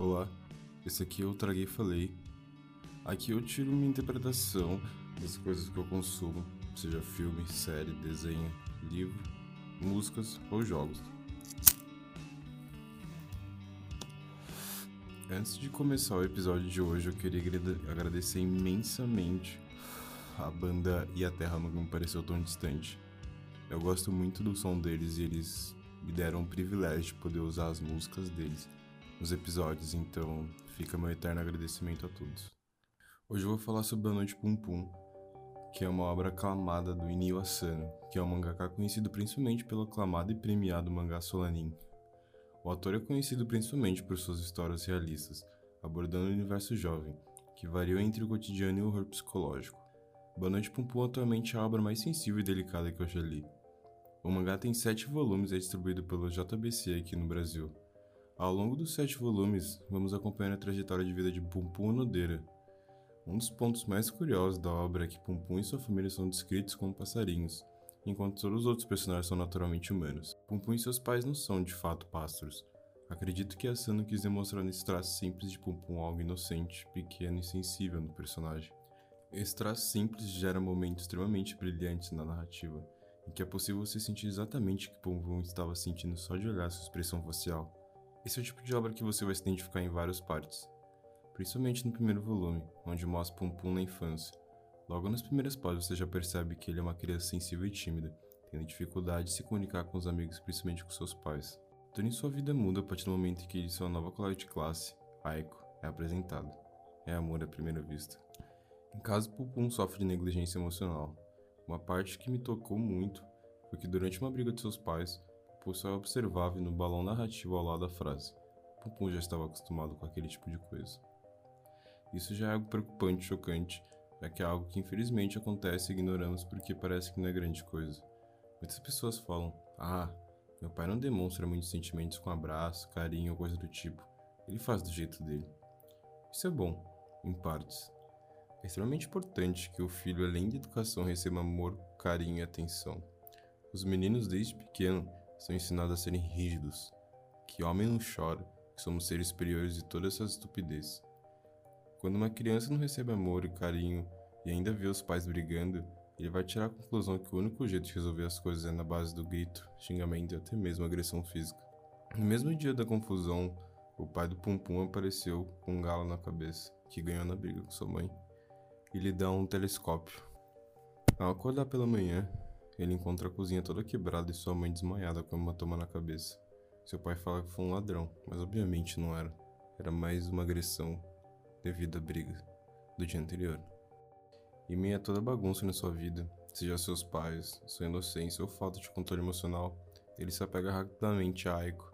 Olá, esse aqui eu traguei e falei. Aqui eu tiro minha interpretação das coisas que eu consumo, seja filme, série, desenho, livro, músicas ou jogos. Antes de começar o episódio de hoje, eu queria agradecer imensamente a banda E a Terra Nunca Me Pareceu Tão Distante. Eu gosto muito do som deles e eles me deram o privilégio de poder usar as músicas deles nos episódios, então fica meu eterno agradecimento a todos. Hoje eu vou falar sobre A Noite Pum Pum, que é uma obra aclamada do Inio Asano, que é um mangaka conhecido principalmente pelo aclamado e premiado mangá Solanin. O autor é conhecido principalmente por suas histórias realistas, abordando o universo jovem, que varia entre o cotidiano e o horror psicológico. Boa Noite Pum Pum atualmente é a obra mais sensível e delicada que eu já li. O mangá tem sete volumes e é distribuído pelo JBC aqui no Brasil. Ao longo dos sete volumes, vamos acompanhando a trajetória de vida de Pum Pum Nodeira. Um dos pontos mais curiosos da obra é que Pum Pum e sua família são descritos como passarinhos, enquanto todos os outros personagens são naturalmente humanos. Pum Pum e seus pais não são de fato pássaros. Acredito que Asano quis demonstrar nesse traço simples de Pum Pum algo inocente, pequeno e sensível no personagem. Esse traço simples gera momentos extremamente brilhantes na narrativa, em que é possível você sentir exatamente o que Pum Pum estava sentindo só de olhar sua expressão facial. Esse é o tipo de obra que você vai se identificar em várias partes, principalmente no primeiro volume, onde mostra Pum Pum na infância. Logo nas primeiras páginas você já percebe que ele é uma criança sensível e tímida, tendo dificuldade de se comunicar com os amigos, principalmente com seus pais. Tony sua vida muda a partir do momento em que sua nova colega de classe, Aiko, é apresentada. É amor à primeira vista. Em caso Pum Pum sofre de negligência emocional. Uma parte que me tocou muito foi que durante uma briga de seus pais, só é observável no balão narrativo ao lado da frase. Pum já estava acostumado com aquele tipo de coisa. Isso já é algo preocupante chocante, já que é algo que infelizmente acontece e ignoramos porque parece que não é grande coisa. Muitas pessoas falam: Ah, meu pai não demonstra muitos sentimentos com abraço, carinho ou coisa do tipo. Ele faz do jeito dele. Isso é bom, em partes. É extremamente importante que o filho, além de educação, receba amor, carinho e atenção. Os meninos, desde pequeno, são ensinados a serem rígidos, que homem não chora, que somos seres superiores de toda essa estupidez. Quando uma criança não recebe amor e carinho e ainda vê os pais brigando, ele vai tirar a conclusão que o único jeito de resolver as coisas é na base do grito, xingamento e até mesmo agressão física. No mesmo dia da confusão, o pai do Pum Pum apareceu com um galo na cabeça, que ganhou na briga com sua mãe, e lhe dá um telescópio. Ao acordar pela manhã, ele encontra a cozinha toda quebrada e sua mãe desmaiada com uma toma na cabeça. Seu pai fala que foi um ladrão, mas obviamente não era. Era mais uma agressão devido à briga do dia anterior. E meia a toda bagunça na sua vida, seja seus pais, sua inocência ou falta de controle emocional, ele se apega rapidamente a Aiko.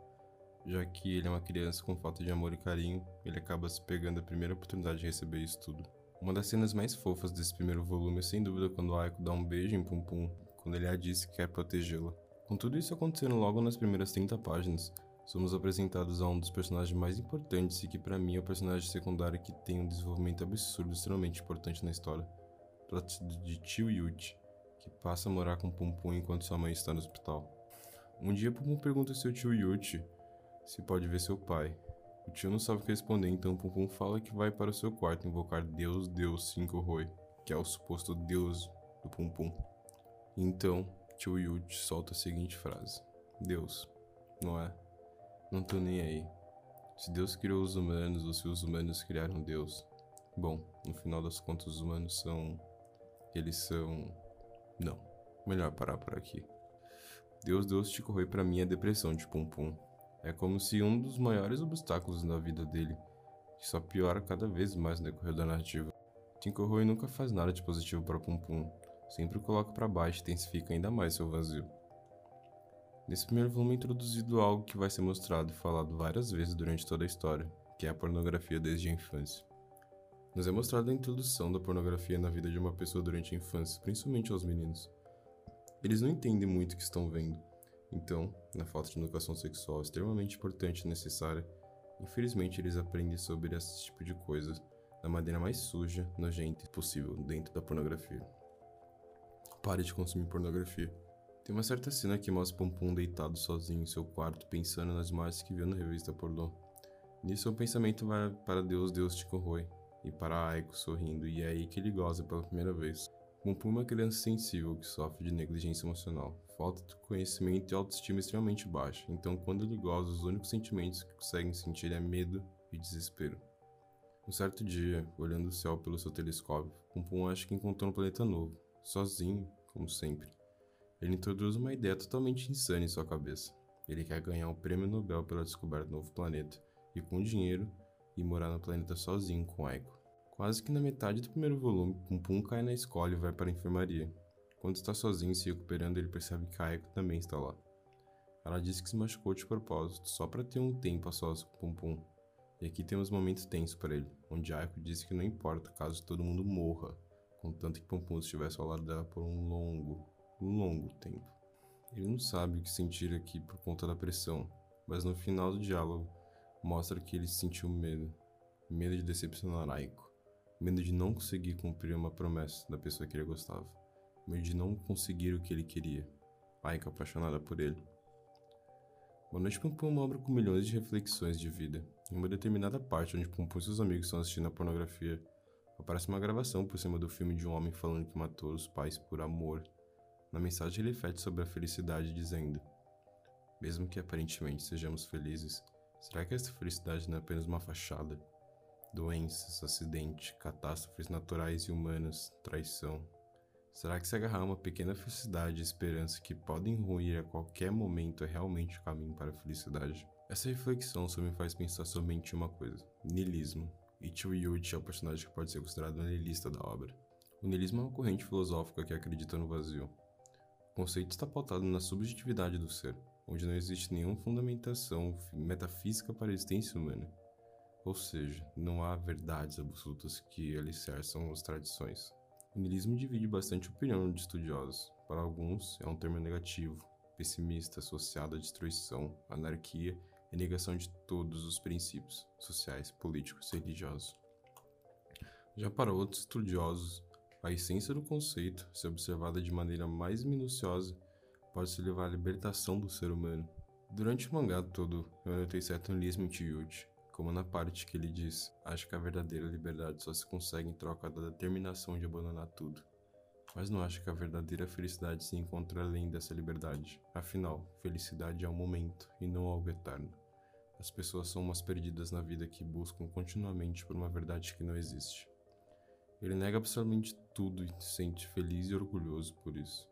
Já que ele é uma criança com falta de amor e carinho, ele acaba se pegando a primeira oportunidade de receber isso tudo. Uma das cenas mais fofas desse primeiro volume é sem dúvida quando Aiko dá um beijo em Pum Pum quando ele a disse que quer protegê-la. Com tudo isso acontecendo logo nas primeiras 30 páginas, somos apresentados a um dos personagens mais importantes e que para mim é o personagem secundário que tem um desenvolvimento absurdo extremamente importante na história. Trata-se de Tio Yuji, que passa a morar com Pum Pum enquanto sua mãe está no hospital. Um dia Pum Pum pergunta ao seu tio Yuji se pode ver seu pai. O tio não sabe o que responder, então Pum Pum fala que vai para o seu quarto invocar Deus Deus Cinco Roi, que é o suposto deus do Pum Pum. Então, tio Yuji solta a seguinte frase: Deus, não é? Não tô nem aí. Se Deus criou os humanos ou se os humanos criaram Deus. Bom, no final das contas, os humanos são. Eles são. Não. Melhor parar por aqui. Deus Deus te corroi para mim a depressão de Pum Pum. É como se um dos maiores obstáculos na vida dele, que só piora cada vez mais no decorrer da narrativa. Tinkoroi nunca faz nada de positivo para Pum Pum, sempre coloca para baixo e intensifica ainda mais seu vazio. Nesse primeiro volume é introduzido algo que vai ser mostrado e falado várias vezes durante toda a história, que é a pornografia desde a infância. Nos é mostrada a introdução da pornografia na vida de uma pessoa durante a infância, principalmente aos meninos. Eles não entendem muito o que estão vendo, então, na falta de educação sexual extremamente importante e necessária, infelizmente eles aprendem sobre esse tipo de coisas da maneira mais suja, nojenta possível dentro da pornografia. Pare de consumir pornografia. Tem uma certa cena que mostra Pum deitado sozinho em seu quarto, pensando nas imagens que viu na revista pornô. Nisso o pensamento vai para Deus, Deus te corrói, e para Aiko sorrindo, e é aí que ele goza pela primeira vez. Compõe uma criança sensível que sofre de negligência emocional, falta de conhecimento e autoestima extremamente baixa, então quando ele goza, os únicos sentimentos que conseguem sentir é medo e desespero. Um certo dia, olhando o céu pelo seu telescópio, Pompom acha que encontrou um planeta novo, sozinho, como sempre. Ele introduz uma ideia totalmente insana em sua cabeça. Ele quer ganhar o prêmio Nobel pela descoberta do novo planeta, e com dinheiro, ir morar no planeta sozinho com Aiko. Quase que na metade do primeiro volume, Pum Pum cai na escola e vai para a enfermaria. Quando está sozinho se recuperando, ele percebe que Aiko também está lá. Ela disse que se machucou de propósito, só para ter um tempo a sós com Pum Pum. E aqui temos um momento tenso para ele, onde Aiko disse que não importa caso todo mundo morra, contanto que Pum estivesse ao lado dela por um longo, longo tempo. Ele não sabe o que sentir aqui por conta da pressão, mas no final do diálogo mostra que ele sentiu medo. Medo de decepcionar Aiko. Medo de não conseguir cumprir uma promessa da pessoa que ele gostava. Medo de não conseguir o que ele queria. Aika apaixonada por ele. Boa Noite Pum é uma obra com milhões de reflexões de vida. Em uma determinada parte onde Pum e seus amigos estão assistindo a pornografia, aparece uma gravação por cima do filme de um homem falando que matou os pais por amor. Na mensagem ele reflete sobre a felicidade dizendo: Mesmo que aparentemente sejamos felizes, será que essa felicidade não é apenas uma fachada? doenças, acidente, catástrofes naturais e humanas, traição. Será que se agarrar a uma pequena felicidade e esperança que podem ruir a qualquer momento é realmente o caminho para a felicidade? Essa reflexão só me faz pensar somente uma coisa: niilismo. Ichigo Yuji é o personagem que pode ser considerado o niilista da obra. O niilismo é uma corrente filosófica que acredita no vazio. O conceito está pautado na subjetividade do ser, onde não existe nenhuma fundamentação metafísica para a existência humana. Ou seja, não há verdades absolutas que alicerçam as tradições. O niilismo divide bastante opinião de estudiosos. Para alguns, é um termo negativo, pessimista, associado à destruição, anarquia e negação de todos os princípios sociais, políticos e religiosos. Já para outros estudiosos, a essência do conceito, se observada de maneira mais minuciosa, pode se levar à libertação do ser humano. Durante o mangá todo, eu anotei certo niilismo em Chiyuchi, como na parte que ele diz: Acho que a verdadeira liberdade só se consegue em troca da determinação de abandonar tudo. Mas não acho que a verdadeira felicidade se encontra além dessa liberdade. Afinal, felicidade é um momento e não algo eterno. As pessoas são umas perdidas na vida que buscam continuamente por uma verdade que não existe. Ele nega absolutamente tudo e se sente feliz e orgulhoso por isso.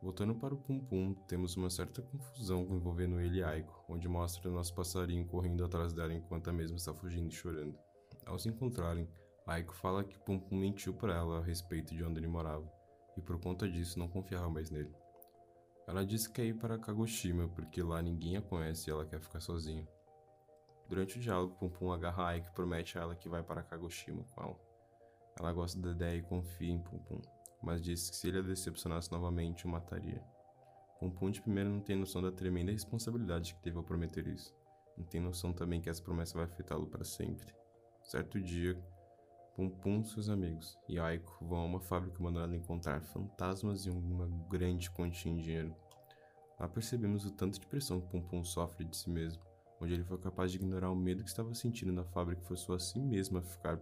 Voltando para o Pum Pum, temos uma certa confusão envolvendo ele e Aiko, onde mostra nosso passarinho correndo atrás dela enquanto a mesma está fugindo e chorando. Ao se encontrarem, Aiko fala que Pum Pum mentiu para ela a respeito de onde ele morava, e por conta disso não confiava mais nele. Ela disse que quer ir para Kagoshima porque lá ninguém a conhece e ela quer ficar sozinha. Durante o diálogo, Pum Pum agarra Aiko e promete a ela que vai para Kagoshima com ela. Ela gosta da ideia e confia em Pum Pum mas disse que se ele a decepcionasse novamente, o mataria. Pompom de primeiro não tem noção da tremenda responsabilidade que teve ao prometer isso. Não tem noção também que essa promessa vai afetá-lo para sempre. Certo dia, Pompom e seus amigos e Aiko vão a uma fábrica abandonada encontrar fantasmas e uma grande quantia em dinheiro. Lá percebemos o tanto de pressão que Pompom sofre de si mesmo, onde ele foi capaz de ignorar o medo que estava sentindo na fábrica e forçou a si mesmo a ficar,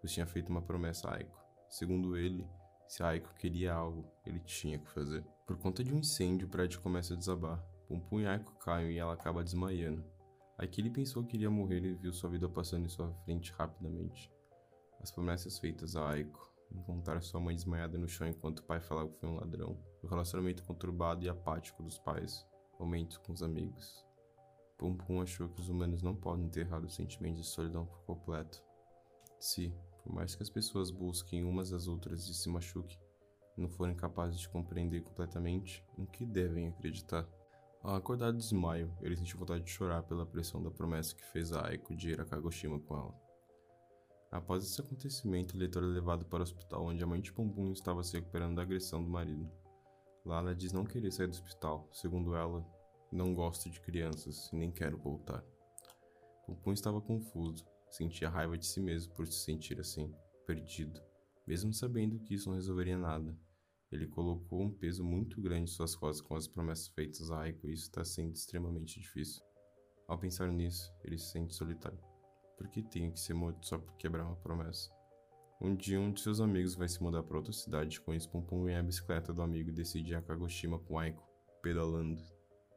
pois tinha feito uma promessa a Aiko. Segundo ele, se Aiko queria algo, ele tinha que fazer. Por conta de um incêndio, o prédio começa a desabar. Pumpum e Aiko caem e ela acaba desmaiando. Aqui ele pensou que iria morrer e viu sua vida passando em sua frente rapidamente. As promessas feitas a Aiko, encontrar sua mãe desmaiada no chão enquanto o pai falava que foi um ladrão, o relacionamento conturbado e apático dos pais, momentos com os amigos. Pum Pum achou que os humanos não podem enterrar os sentimentos de solidão por completo. Se, por mais que as pessoas busquem umas às outras e se machuquem, não forem capazes de compreender completamente em que devem acreditar. Ao acordar do desmaio, ele sentiu vontade de chorar pela pressão da promessa que fez a Aiko de ir a Kagoshima com ela. Após esse acontecimento, o leitor é levado para o hospital onde a mãe de Pompum estava se recuperando da agressão do marido. Lá ela diz não querer sair do hospital, segundo ela, não gosto de crianças e nem quero voltar. Pompum estava confuso, Sentia raiva de si mesmo por se sentir assim, perdido, mesmo sabendo que isso não resolveria nada. Ele colocou um peso muito grande em suas costas com as promessas feitas a Aiko e isso está sendo extremamente difícil. Ao pensar nisso, ele se sente solitário. Por que tem que ser morto só por quebrar uma promessa? Um dia, um de seus amigos vai se mudar para outra cidade com isso Pum em a bicicleta do amigo e decide ir a Kagoshima com Aiko, pedalando.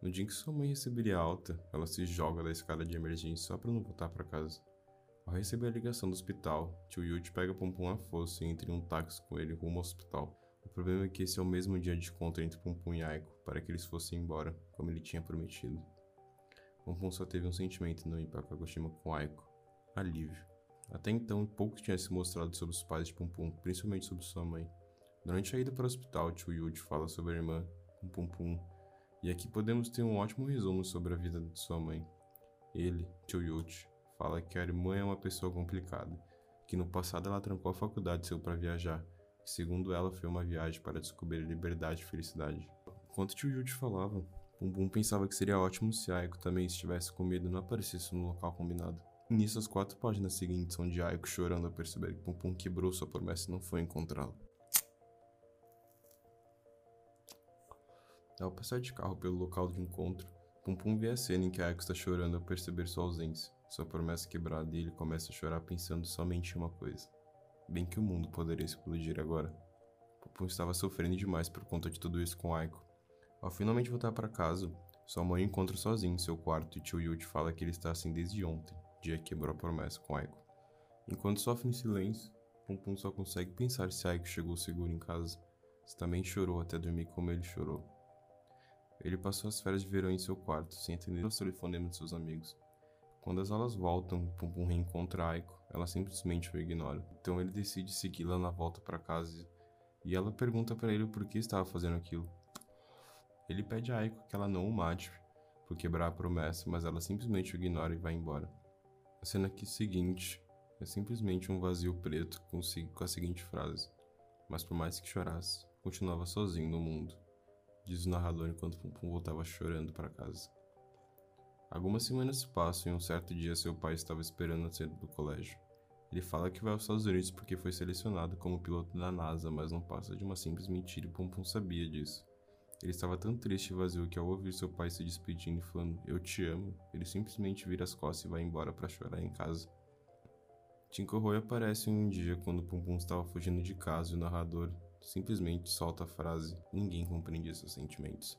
No dia em que sua mãe receberia alta, ela se joga da escada de emergência só para não voltar para casa. Ao receber a ligação do hospital, tio Yuji pega Pum a força e entra em um táxi com ele rumo ao hospital. O problema é que esse é o mesmo dia de encontro entre Pum e Aiko, para que eles fossem embora, como ele tinha prometido. Pum só teve um sentimento no ir para Kagoshima com Aiko. Alívio. Até então, pouco tinha se mostrado sobre os pais de Pum, principalmente sobre sua mãe. Durante a ida para o hospital, Tio Yuji fala sobre a irmã, Pum Pum, e aqui podemos ter um ótimo resumo sobre a vida de sua mãe. Ele, Tio Yuji, fala que a irmã é uma pessoa complicada, que no passado ela trancou a faculdade seu para viajar, que segundo ela foi uma viagem para descobrir liberdade e felicidade. Enquanto Tio Yuji falava, Pum pensava que seria ótimo se Aiko também estivesse com medo e não aparecesse no local combinado. Nisso, as quatro páginas seguintes são de Aiko chorando ao perceber que Pum quebrou sua promessa e não foi encontrá-lo. Ao passar de carro pelo local de encontro, Pum vê a cena em que Aiko está chorando ao perceber sua ausência, sua promessa quebrada e ele começa a chorar pensando somente em uma coisa. Bem que o mundo poderia explodir agora. Pum estava sofrendo demais por conta de tudo isso com Aiko. Ao finalmente voltar para casa, sua mãe encontra sozinho em seu quarto e tio Yuji fala que ele está assim desde ontem, dia que quebrou a promessa com Aiko. Enquanto sofre em silêncio, Pum Pum só consegue pensar se Aiko chegou seguro em casa, se também chorou até dormir como ele chorou. Ele passou as férias de verão em seu quarto, sem atender os telefonemas de seus amigos. Quando as aulas voltam, Pum Pum reencontra Aiko, ela simplesmente o ignora. Então ele decide segui-la na volta para casa e ela pergunta para ele por que estava fazendo aquilo. Ele pede a Aiko que ela não o mate por quebrar a promessa, mas ela simplesmente o ignora e vai embora. A cena aqui seguinte é simplesmente um vazio preto com, a seguinte frase: Mas por mais que chorasse, continuava sozinho no mundo, diz o narrador enquanto Pum Pum voltava chorando para casa. Algumas semanas se passam e um certo dia seu pai estava esperando a saída do colégio. Ele fala que vai aos Estados Unidos porque foi selecionado como piloto da NASA, mas não passa de uma simples mentira e Pum sabia disso. Ele estava tão triste e vazio que ao ouvir seu pai se despedindo e falando eu te amo, ele simplesmente vira as costas e vai embora para chorar em casa. Roy aparece um dia quando Pum Pum estava fugindo de casa e o narrador simplesmente solta a frase ninguém compreende seus sentimentos.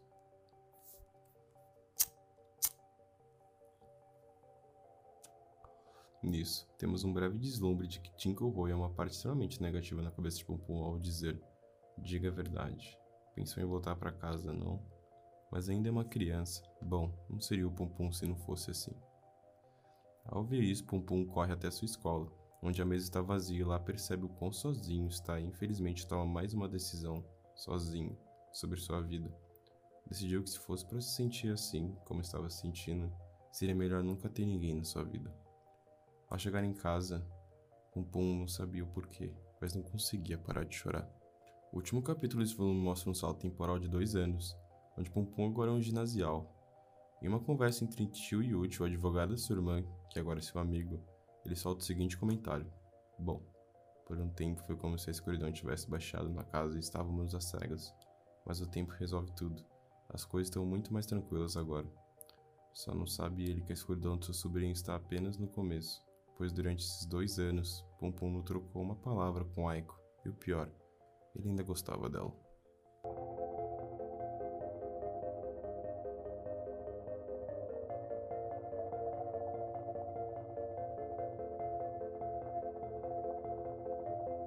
Nisso, temos um breve deslumbre de que Roy é uma parte extremamente negativa na cabeça de Pum ao dizer diga a verdade. Pensou em voltar para casa, não? Mas ainda é uma criança. Bom, não seria o Pum se não fosse assim. Ao ver isso, Pum corre até sua escola, onde a mesa está vazia e lá percebe o quão sozinho está e infelizmente toma mais uma decisão, sozinho, sobre sua vida. Decidiu que se fosse para se sentir assim, como estava se sentindo, seria melhor nunca ter ninguém na sua vida. Ao chegar em casa, Pum não sabia o porquê, mas não conseguia parar de chorar. O último capítulo desse volume mostra um salto temporal de dois anos, onde Pum agora é um ginasial. Em uma conversa entre Tio e Uchi, o advogado da sua irmã, que agora é seu amigo, ele solta o seguinte comentário. Bom, por um tempo foi como se a escuridão tivesse baixado na casa e estávamos às cegas. Mas o tempo resolve tudo. As coisas estão muito mais tranquilas agora. Só não sabe ele que a escuridão do seu sobrinho está apenas no começo, pois durante esses dois anos, Pum não trocou uma palavra com Aiko. E o pior, ele ainda gostava dela.